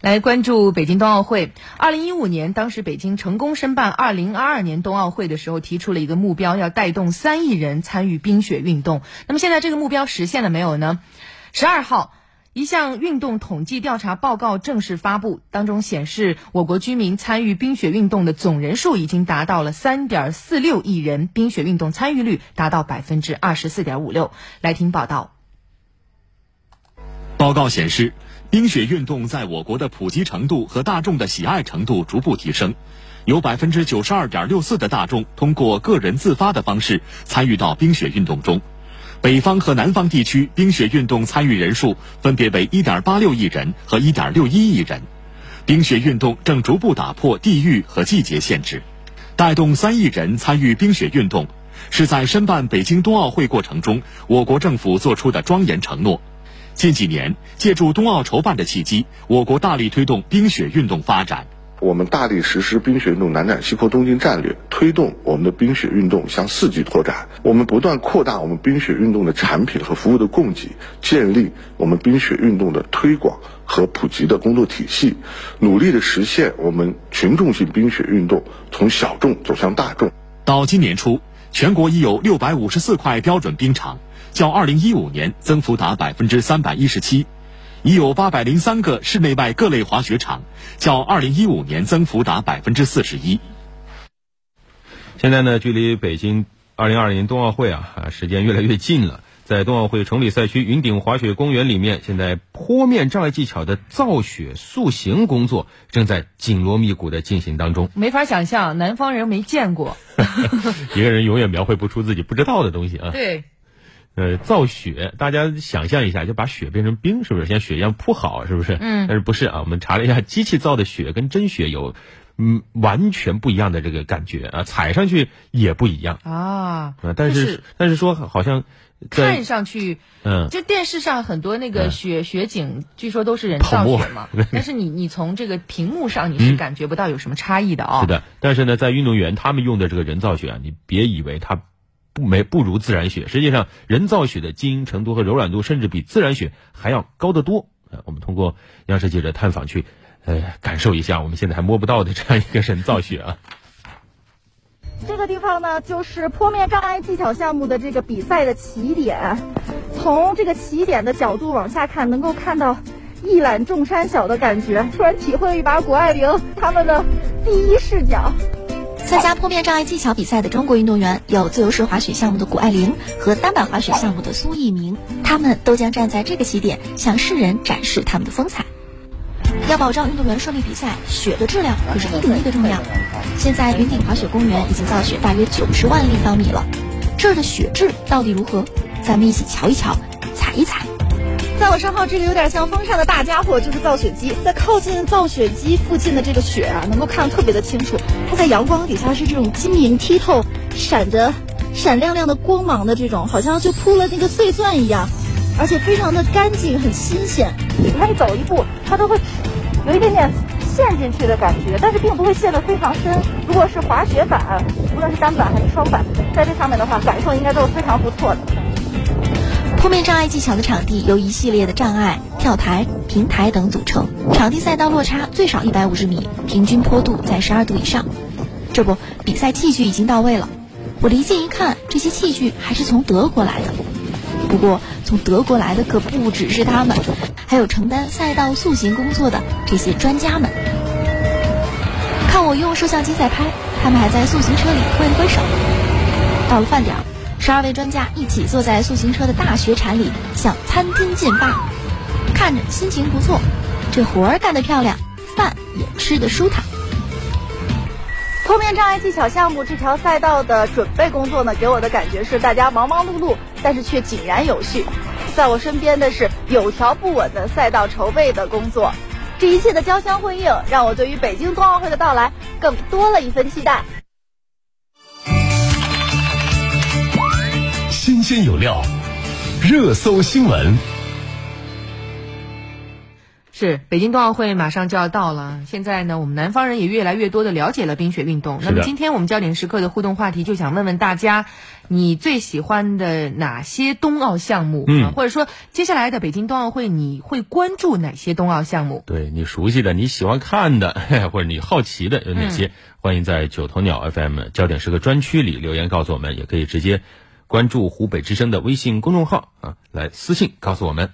来关注北京冬奥会。二零一五年，当时北京成功申办二零二二年冬奥会的时候，提出了一个目标，要带动三亿人参与冰雪运动。那么现在这个目标实现了没有呢？十二号，一项运动统计调查报告正式发布，当中显示，我国居民参与冰雪运动的总人数已经达到了三点四六亿人，冰雪运动参与率达到百分之二十四点五六。来听报道。报告显示。冰雪运动在我国的普及程度和大众的喜爱程度逐步提升，有百分之九十二点六四的大众通过个人自发的方式参与到冰雪运动中。北方和南方地区冰雪运动参与人数分别为一点八六亿人和一点六一亿人。冰雪运动正逐步打破地域和季节限制，带动三亿人参与冰雪运动，是在申办北京冬奥会过程中我国政府作出的庄严承诺。近几年，借助冬奥筹办的契机，我国大力推动冰雪运动发展。我们大力实施冰雪运动南展西扩东进战略，推动我们的冰雪运动向四级拓展。我们不断扩大我们冰雪运动的产品和服务的供给，建立我们冰雪运动的推广和普及的工作体系，努力的实现我们群众性冰雪运动从小众走向大众。到今年初，全国已有六百五十四块标准冰场。较二零一五年增幅达百分之三百一十七，已有八百零三个室内外各类滑雪场，较二零一五年增幅达百分之四十一。现在呢，距离北京二零二二年冬奥会啊啊时间越来越近了。在冬奥会崇礼赛区云顶滑雪公园里面，现在坡面障碍技巧的造雪塑形工作正在紧锣密鼓的进行当中。没法想象，南方人没见过，一个人永远描绘不出自己不知道的东西啊。对。呃，造雪，大家想象一下，就把雪变成冰，是不是像雪一样铺好，是不是？嗯。但是不是啊？我们查了一下，机器造的雪跟真雪有，嗯，完全不一样的这个感觉啊，踩上去也不一样啊。啊，但是但是说好像看上去，嗯，就电视上很多那个雪雪景，据说都是人造雪嘛。但是你你从这个屏幕上你是感觉不到有什么差异的啊。是的，但是呢，在运动员他们用的这个人造雪啊，你别以为它。不没不如自然雪，实际上人造雪的晶莹程度和柔软度甚至比自然雪还要高得多。呃，我们通过央视记者探访去，呃，感受一下我们现在还摸不到的这样一个人造雪啊。这个地方呢，就是坡面障碍技巧项目的这个比赛的起点。从这个起点的角度往下看，能够看到一览众山小的感觉，突然体会一把谷爱凌他们的第一视角。参加坡面障碍技巧比赛的中国运动员有自由式滑雪项目的谷爱凌和单板滑雪项目的苏翊鸣，他们都将站在这个起点，向世人展示他们的风采。要保障运动员顺利比赛，雪的质量可是一等一的重要。现在云顶滑雪公园已经造雪大约九十万立方米了，这儿的雪质到底如何？咱们一起瞧一瞧，踩一踩。在我身后，这个有点像风扇的大家伙就是造雪机。在靠近造雪机附近的这个雪啊，能够看得特别的清楚。它在阳光底下是这种晶莹剔透、闪着闪亮亮的光芒的这种，好像就铺了那个碎钻一样，而且非常的干净，很新鲜。你看，你走一步，它都会有一点点陷进去的感觉，但是并不会陷得非常深。如果是滑雪板，无论是单板还是双板，在这上面的话，感受应该都是非常不错的。扑面障碍技巧的场地由一系列的障碍、跳台、平台等组成，场地赛道落差最少一百五十米，平均坡度在十二度以上。这不，比赛器具已经到位了。我离近一看，这些器具还是从德国来的。不过，从德国来的可不只是他们，还有承担赛道塑形工作的这些专家们。看我用摄像机在拍，他们还在塑形车里挥了挥手。到了饭点儿。十二位专家一起坐在塑形车的大雪铲里，向餐厅进发，看着心情不错，这活儿干得漂亮，饭也吃得舒坦。坡面障碍技巧项目这条赛道的准备工作呢，给我的感觉是大家忙忙碌碌，但是却井然有序。在我身边的是有条不紊的赛道筹备的工作，这一切的交相辉映，让我对于北京冬奥会的到来更多了一份期待。新鲜有料，热搜新闻。是，北京冬奥会马上就要到了，现在呢，我们南方人也越来越多的了解了冰雪运动。那么今天我们焦点时刻的互动话题就想问问大家，你最喜欢的哪些冬奥项目？嗯，或者说接下来的北京冬奥会你会关注哪些冬奥项目？对你熟悉的、你喜欢看的，或者你好奇的有哪些？欢迎在九头鸟 FM 焦点时刻专区里留言告诉我们，也可以直接关注湖北之声的微信公众号啊，来私信告诉我们。